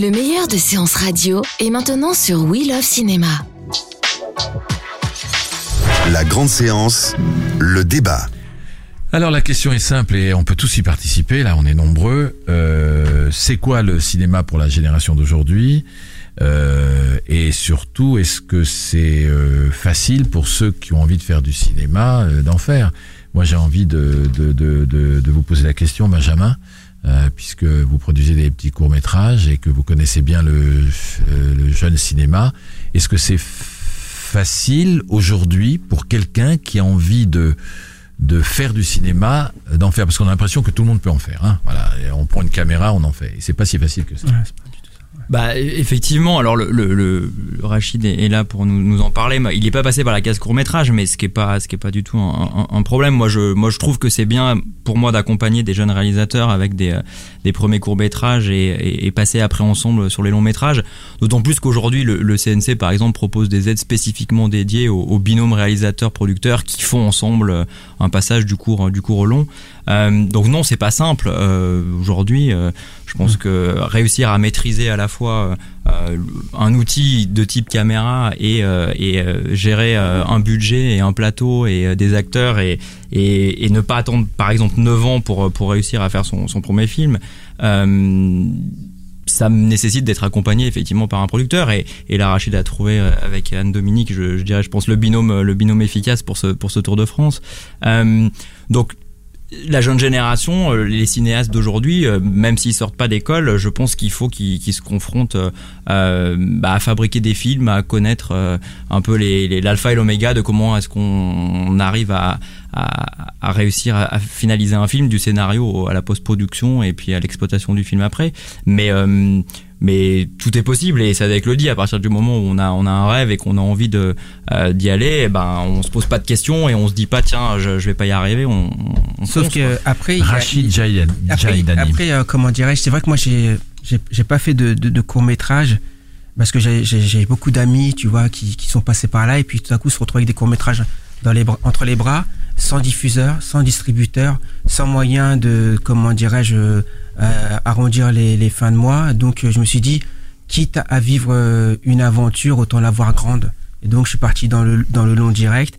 Le meilleur de séances radio est maintenant sur We Love Cinéma. La grande séance, le débat. Alors la question est simple et on peut tous y participer, là on est nombreux. Euh, c'est quoi le cinéma pour la génération d'aujourd'hui? Euh, Et surtout, est-ce que c'est euh, facile pour ceux qui ont envie de faire du cinéma euh, d'en faire? Moi j'ai envie de, de, de, de, de vous poser la question, Benjamin, euh, puisque vous produisez des petits courts-métrages et que vous connaissez bien le, euh, le jeune cinéma. Est-ce que c'est facile aujourd'hui pour quelqu'un qui a envie de de faire du cinéma, euh, d'en faire, parce qu'on a l'impression que tout le monde peut en faire. Hein. Voilà, on prend une caméra, on en fait. Et c'est pas si facile que ça. Bah e- effectivement, alors le, le, le- Rachid est là pour nous, nous en parler. Il n'est pas passé par la case court métrage, mais ce qui est pas ce qui est pas du tout un, un- un problème. Moi je moi je trouve que c'est bien pour moi d'accompagner des jeunes réalisateurs avec des euh, des premiers courts métrages et, et, et passer après ensemble sur les longs métrages. D'autant plus qu'aujourd'hui le, le CNC par exemple propose des aides spécifiquement dédiées aux, aux binômes réalisateurs producteurs qui font ensemble euh, un passage du court du court au long. Euh, donc non, c'est pas simple euh, aujourd'hui. euh, je pense que réussir à maîtriser à la fois euh, un outil de type caméra et, euh, euh, gérer un budget et un plateau et des acteurs et, ne pas attendre par exemple 9 ans pour, réussir à faire son, premier film. Ça nécessite d'être accompagné effectivement par un producteur et, et a trouvé avec Anne Dominique je, dirais je pense le binôme le binôme efficace pour ce pour ce Tour de France donc la jeune génération, euh, les cinéastes d'aujourd'hui, euh, même s'ils sortent pas d'école, je pense qu'il faut qu'ils se confrontent euh, bah, à fabriquer des films, à connaître un peu les les- l'alpha et l'oméga de comment est-ce qu'on arrive à, à, à réussir à, à finaliser un film du scénario à la post-production et puis à l'exploitation du film après. Mais euh, mais tout est possible et Sadek le dit à partir du moment où on a on a un rêve et qu'on a envie de euh, d'y aller, eh ben on se pose pas de questions et on se dit pas tiens je, je vais pas y arriver. On, on Sauf fonce, que quoi. après, il y a- Rachid Jaïdan- après, après euh, comment dirais-je, c'est vrai que moi j'ai j'ai j'ai pas fait de, de, de court métrage parce que j'ai j'ai j'ai beaucoup d'amis, tu vois, qui, qui sont passés par là et puis tout à coup se retrouvent avec des courts métrages dans les bras- entre les bras, sans diffuseur, sans distributeur, sans moyen de comment dirais-je euh, arrondir les, les fins de mois. Donc euh, je me suis dit, quitte à vivre euh, une aventure, autant la voir grande. Et donc je suis parti dans le dans le long direct.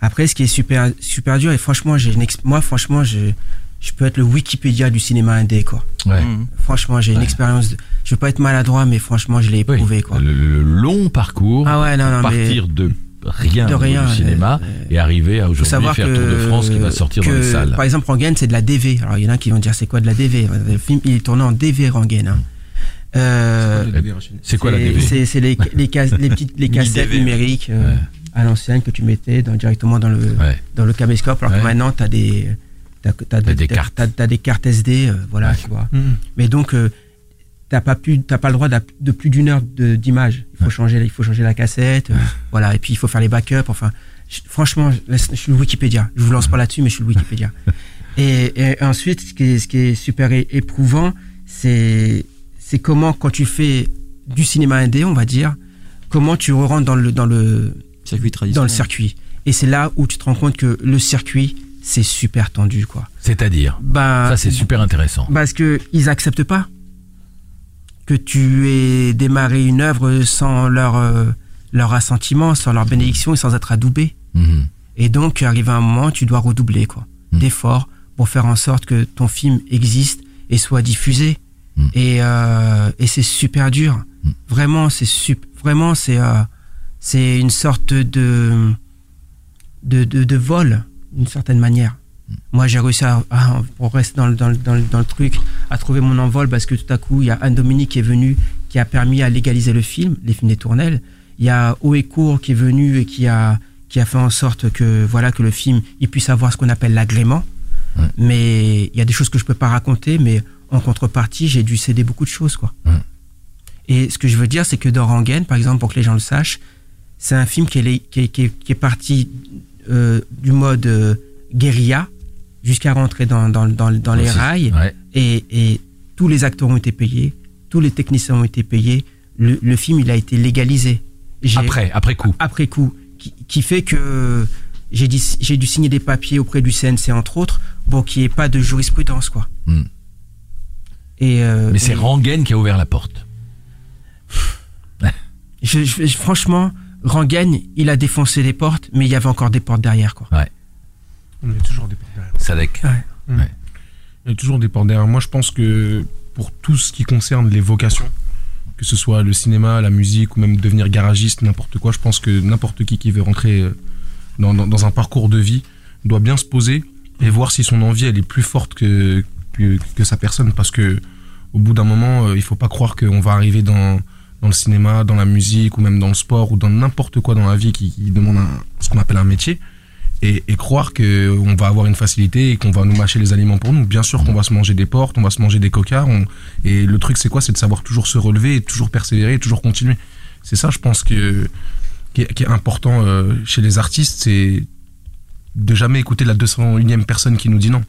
Après, ce qui est super super dur et franchement, j'ai une ex- moi franchement, je je peux être le Wikipédia du cinéma indé quoi. Ouais. Mhm. Franchement, j'ai une expérience. De... Je veux pas être maladroit, mais franchement, je l'ai Oui. éprouvé quoi. Le, le long parcours, Ah ouais, non, non, mais partir de rien, de rien, du cinéma euh, et arriver à aujourd'hui faire que Tour de France qui va sortir que, dans les salles. Par exemple, Rangen, c'est de la DV. Alors il y en a qui vont dire c'est quoi de la DV Le film il est tourné en DV Rangen. Hein. Euh, C'est quoi la DV C'est les les, cas- les petites les cassettes DV. numériques euh, Ouais. à l'ancienne que tu mettais dans- directement dans le Ouais. dans le caméscope. Alors Ouais. que maintenant t'as des t'as t'as T'as des cartes. t'as- t'as des cartes SD, euh, voilà, Ouais. tu vois. Mais donc euh, t'as pas pu pas le droit de plus d'une heure d'image. Il faut changer il faut changer la cassette, euh, voilà. Et puis il faut faire les backups. Enfin, je- franchement, je, suis le Wikipédia. Je vous lance pas là-dessus, mais je suis le Wikipédia. et, et ensuite, ce qui est, ce qui est super éprouvant, c'est c'est comment quand tu fais du cinéma indé, on va dire, comment tu rentres dans le dans le circuit dans le circuit. Et c'est là où tu te rends compte que le circuit, c'est super tendu, quoi. C'est-à-dire? Ben, Ça, c'est super intéressant. parce que ils acceptent pas que tu aies démarré une œuvre sans leur euh, leur assentiment, sans leur bénédiction et sans être adoubé. Mhm. Et donc, arrivé à un moment, tu dois redoubler quoi, Mm. d'efforts pour faire en sorte que ton film existe et soit diffusé. Mm. Et, euh, et c'est super dur. Vraiment, c'est sup- vraiment c'est euh, c'est une sorte de de, de, de vol d'une certaine manière. Moi, j'ai réussi à, à- pour rester dans le, dans, le, dans, le, dans le truc, à trouver mon envol parce que tout à coup, il y a Anne-Dominique qui est venue, qui a permis à légaliser le film, les films des tournelles. Il y a Oecourt qui est venu et qui a, qui a fait en sorte que, voilà, que le film, il puisse avoir ce qu'on appelle l'agrément. Ouais. Mais il y a des choses que je peux pas raconter, mais en contrepartie, j'ai dû céder beaucoup de choses, quoi. Ouais. Et ce que je veux dire, c'est que dans Rangen, par exemple, pour que les gens le sachent, c'est un film qui est, qui est, qui est, qui est parti euh, du mode euh, guérilla jusqu'à rentrer dans, dans, dans, dans les rails. Ouais. Et, et tous les acteurs ont été payés, tous les techniciens ont été payés. Le, le film, il a été légalisé. Après, après coup. après coup, qui, qui fait que j'ai dû, signer des papiers auprès du CNC entre autres, pour qu'il n'y ait pas de jurisprudence quoi. Hmm. Et euh, Mais c'est Rangen qui a ouvert la porte. je- je- je- franchement, Rangen, il a défoncé les portes, mais il y avait encore des portes derrière quoi. Il y a toujours des portes Sadek. Il y a toujours des portes derrière. Moi, je pense que pour tout ce qui concerne les vocations, que ce soit le cinéma, la musique ou même devenir garagiste, n'importe quoi, je pense que n'importe qui qui veut rentrer euh, dans, dans- dans un parcours de vie doit bien se poser et voir si son envie elle est plus forte que, que, que sa personne. Parce que au bout d'un moment, euh, il faut pas croire qu'on va arriver dans, dans le cinéma, dans la musique ou même dans le sport ou dans n'importe quoi dans la vie qui, qui demande un- ce qu'on appelle un métier et, et croire que on va avoir une facilité et qu'on va nous mâcher les aliments pour nous. Bien sûr qu'on va se manger des portes, on va se manger des cocards. on- et le truc, c'est quoi? C'est de savoir toujours se relever, et toujours persévérer, et toujours continuer. C'est ça, je pense, que, qui, est, qui est important euh, chez les artistes, c'est de jamais écouter la 201e personne qui nous dit non.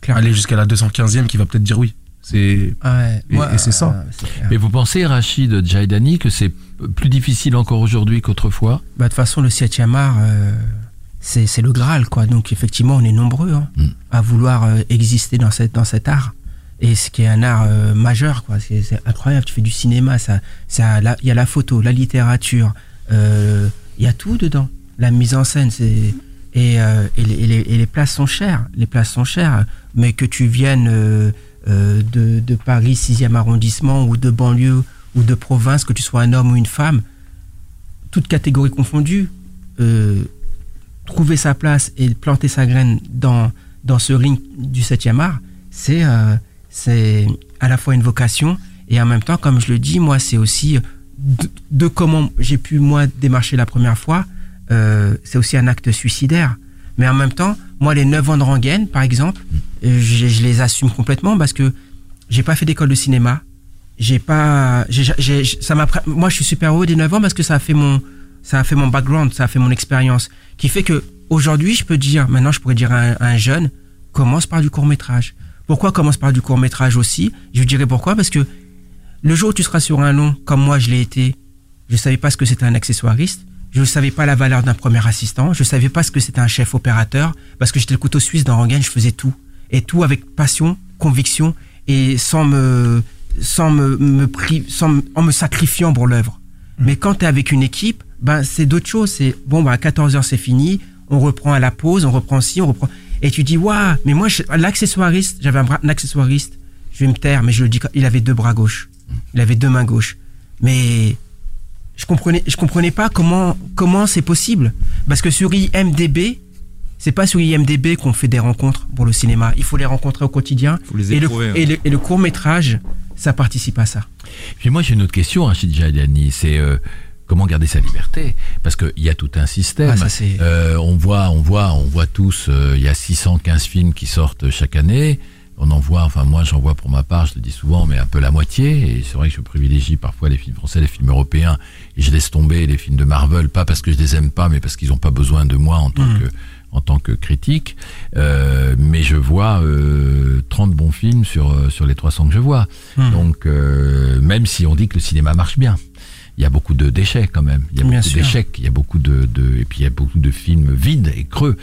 Clairement. Aller jusqu'à la 215e qui va peut-être dire oui. C'est Ouais, Et- et c'est ça. euh. Mais vous pensez, Rachid Djaidani, que c'est plus difficile encore aujourd'hui qu'autrefois? Bah, de toute façon, le 7e art, euh, c'est le Graal, quoi. Donc, effectivement, on est nombreux hein, Mm. à vouloir euh, exister dans, cette, dans cet art. Et ce qui est un art euh, majeur, quoi. C'est incroyable. Tu fais du cinéma, ça, ça, il y a la photo, la littérature, euh, il y a tout dedans. La mise en scène, c'est. Et, et, les, et les- et les places sont chères. Les places sont chères. Mais que tu viennes de, de Paris 6e arrondissement ou de banlieue ou de province, que tu sois un homme ou une femme, toutes catégories confondues, euh, trouver sa place et planter sa graine dans, dans ce ring du 7e art, c'est euh, c'est à la fois une vocation et en même temps, comme je le dis, moi, c'est aussi de, comment j'ai pu, moi, démarcher la première fois, euh, c'est aussi un acte suicidaire. Mais en même temps, moi, les 9 ans de rengaine, par exemple, je, les assume complètement parce que j'ai pas fait d'école de cinéma. J'ai pas, ça m'a, moi, je suis super heureux des 9 ans parce que ça a fait mon, ça a fait mon background, ça a fait mon expérience, qui fait que aujourd'hui, je peux dire, maintenant, je pourrais dire à un, jeune, commence par du court métrage. Pourquoi commence par du court métrage aussi? Je vous dirai pourquoi, parce que le jour où tu seras sur un long, comme moi je l'ai été, je savais pas ce que c'était un accessoiriste, je savais pas la valeur d'un premier assistant, je savais pas ce que c'était un chef opérateur, parce que j'étais le couteau suisse dans Rangen, je faisais tout. Et tout avec passion, conviction, et sans me, sans me, sans en me sacrifiant pour l'œuvre. Mais quand tu es avec une équipe, ben, c'est d'autres choses. C'est bon, ben, à 14h, c'est fini. On reprend à la pause, on reprend ci, on reprend. Et tu dis, waouh, mais moi, l'accessoiriste, j'avais un, bras- un accessoiriste, je vais me taire, mais je le dis, il avait deux bras gauches. Il avait deux mains gauches. Mais je comprenais, je comprenais pas comment, comment c'est possible. Parce que sur IMDB, c'est pas sur IMDB qu'on fait des rencontres pour le cinéma. Il faut les rencontrer au quotidien. Faut les et, le, éprouver, ouais. et, le, et le court métrage, ça participe à ça. Puis moi j'ai une autre question, Rachid Djaidani, c'est euh, comment garder sa liberté? Parce qu'il y a tout un système. Ah, ça, Euh, on voit, on voit, on voit tous. euh, Il y a 615 films qui sortent chaque année. On en voit, enfin moi j'en vois pour ma part, je le dis souvent, mais un peu la moitié. Et c'est vrai que je privilégie parfois les films français, les films européens, et je laisse tomber les films de Marvel, pas parce que je les aime pas, mais parce qu'ils n'ont pas besoin de moi en tant que en tant que critique. Euh, mais je vois euh, 30 bons films sur euh, sur les 300 que je vois. Donc euh, même si on dit que le cinéma marche bien. Il y a beaucoup de déchets quand même. Il y a Bien beaucoup d'échecs. Il y a beaucoup de, de et puis il y a beaucoup de films vides et creux.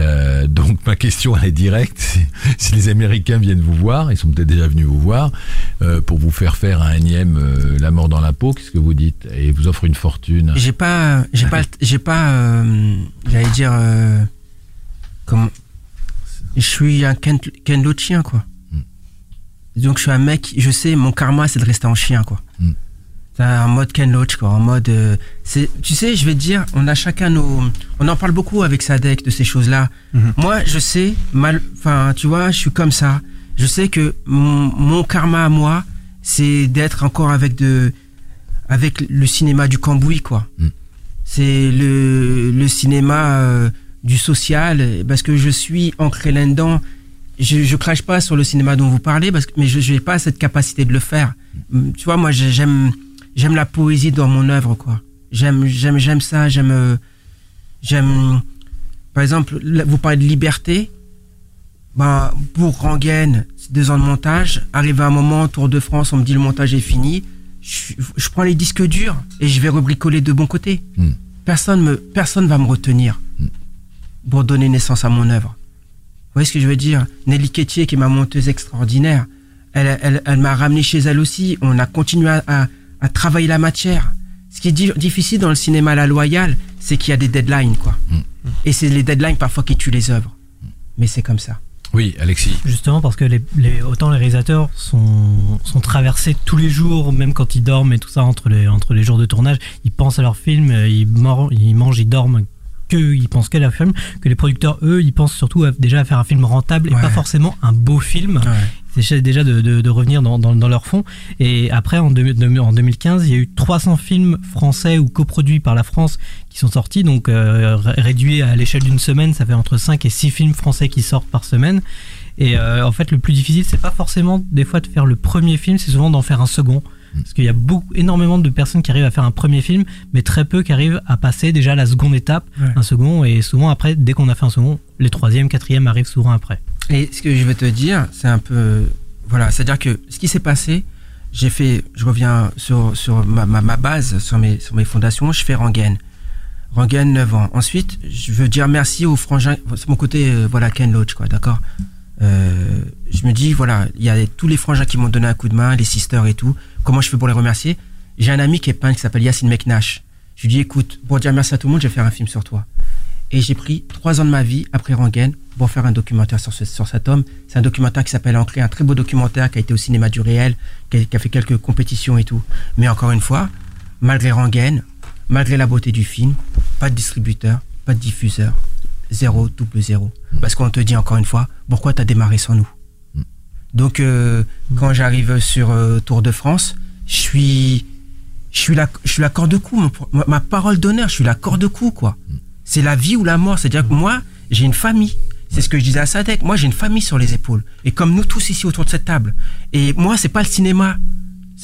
Euh, donc ma question elle est directe. Si, si les Américains viennent vous voir, ils sont peut-être déjà venus vous voir euh, pour vous faire faire un énième euh, La mort dans la peau. Qu'est-ce que vous dites? Et vous offrent une fortune. J'ai pas, j'ai pas, j'ai pas, euh, j'allais dire, euh, comment, je suis un Ken, Ken l'autre chien, quoi. Donc je suis un mec, je sais, mon karma c'est de rester en chien, quoi. Mm. C'est un mode Ken Loach, quoi. En mode, euh, c'est, tu sais, je vais te dire, on a chacun nos, on en parle beaucoup avec Sadek de ces choses-là. Moi, je sais, mal, enfin, tu vois, je suis comme ça. Je sais que mon, mon karma à moi, c'est d'être encore avec de, avec le cinéma du cambouis, quoi. C'est le, le cinéma euh, du social, parce que je suis ancré là-dedans je, je crache pas sur le cinéma dont vous parlez, parce que, mais je n'ai pas cette capacité de le faire. Mm, Tu vois, moi, j'ai- j'aime, j'aime la poésie dans mon œuvre, quoi. J'aime, j'aime, j'aime ça. J'aime, euh, j'aime. Par exemple, vous parlez de liberté. Ben, pour Rangaine, c'est deux ans de montage. Arrivé un moment, Tour de France, on me dit le montage est fini. Je, je prends les disques durs et je vais rebricoler de bon côté. Hmm. Personne me, personne va me retenir pour donner naissance à mon œuvre. Vous voyez ce que je veux dire? Nelly Quétier, qui est ma monteuse extraordinaire, elle, elle, elle m'a ramené chez elle aussi. On a continué à, à, à travailler la matière. Ce qui est di- difficile dans le cinéma à la loyale, c'est qu'il y a des deadlines, quoi. Et c'est les deadlines parfois qui tuent les œuvres. Mais c'est comme ça. Oui, Alexis. Justement parce que les, les- autant les réalisateurs sont, sont traversés tous les jours, même quand ils dorment et tout ça, entre les, entre les jours de tournage, ils pensent à leur film, euh, ils mangent, ils dorment, que ils pensent qu'à leur film, que les producteurs, eux, ils pensent surtout à- déjà à faire un film rentable et Ouais. pas forcément un beau film. Ouais. C'est déjà de, de, de revenir dans, dans, dans leur fond. Et après, en, deux- de- en 2015, il y a eu 300 films français ou coproduits par la France qui sont sortis. Donc, euh, ré- réduit à l'échelle d'une semaine, ça fait entre 5 et 6 films français qui sortent par semaine. Et euh, en fait, le plus difficile, c'est pas forcément des fois de faire le premier film, c'est souvent d'en faire un second. Parce qu'il y a beaucoup, énormément de personnes qui arrivent à faire un premier film, mais très peu qui arrivent à passer déjà la seconde étape, Ouais. un second. Et souvent, après, dès qu'on a fait un second, les troisième, quatrième arrivent souvent après. Et ce que je vais te dire, c'est un peu. Voilà, c'est-à-dire que ce qui s'est passé, j'ai fait. Je reviens sur, sur ma, ma, ma base, sur mes, sur mes fondations, je fais Rangaine. Rangaine, 9 ans. Ensuite, je veux dire merci aux frangins. C'est mon côté, euh, voilà, Ken Loach, quoi, d'accord? Euh, Je me dis, voilà, il y a tous les frangins qui m'ont donné un coup de main, les sisters et tout. Comment je fais pour les remercier? J'ai un ami qui est peintre qui s'appelle Yacine McNash. Je lui dis, écoute, pour dire merci à tout le monde, je vais faire un film sur toi. Et j'ai pris trois ans de ma vie après Rangaine pour faire un documentaire sur, sur cet homme. C'est un documentaire qui s'appelle Ancré, un très beau documentaire qui a été au cinéma du réel, qui a, qui a fait quelques compétitions et tout. Mais encore une fois, malgré Rangaine, malgré la beauté du film, pas de distributeur, pas de diffuseur, zéro, double zéro. Parce qu'on te dit encore une fois, pourquoi t'as démarré sans nous? Donc, euh, quand j'arrive sur euh, Tour de France, je suis, je suis la, je suis la corde cou, mon- ma, parole d'honneur, je suis la corde cou, quoi. C'est la vie ou la mort. C'est-à-dire que moi, j'ai une famille. C'est ce que je disais à Sadek. Moi, j'ai une famille sur les épaules. Et comme nous tous ici autour de cette table. Et moi, c'est pas le cinéma.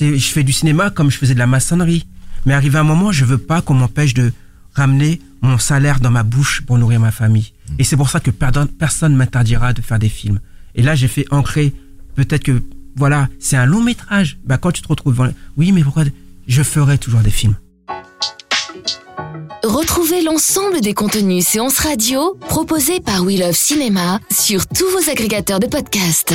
Je fais du cinéma comme je faisais de la maçonnerie. Mais arrivé un moment, je veux pas qu'on m'empêche de ramener mon salaire dans ma bouche pour nourrir ma famille. Et c'est pour ça que personne m'interdira de faire des films. Et là, j'ai fait ancrer. Peut-être que, voilà, c'est un long métrage. Bah, quand tu te retrouves devant, oui, mais pourquoi, je ferai toujours des films? Retrouvez l'ensemble des contenus séances radio proposés par We Love Cinéma sur tous vos agrégateurs de podcasts.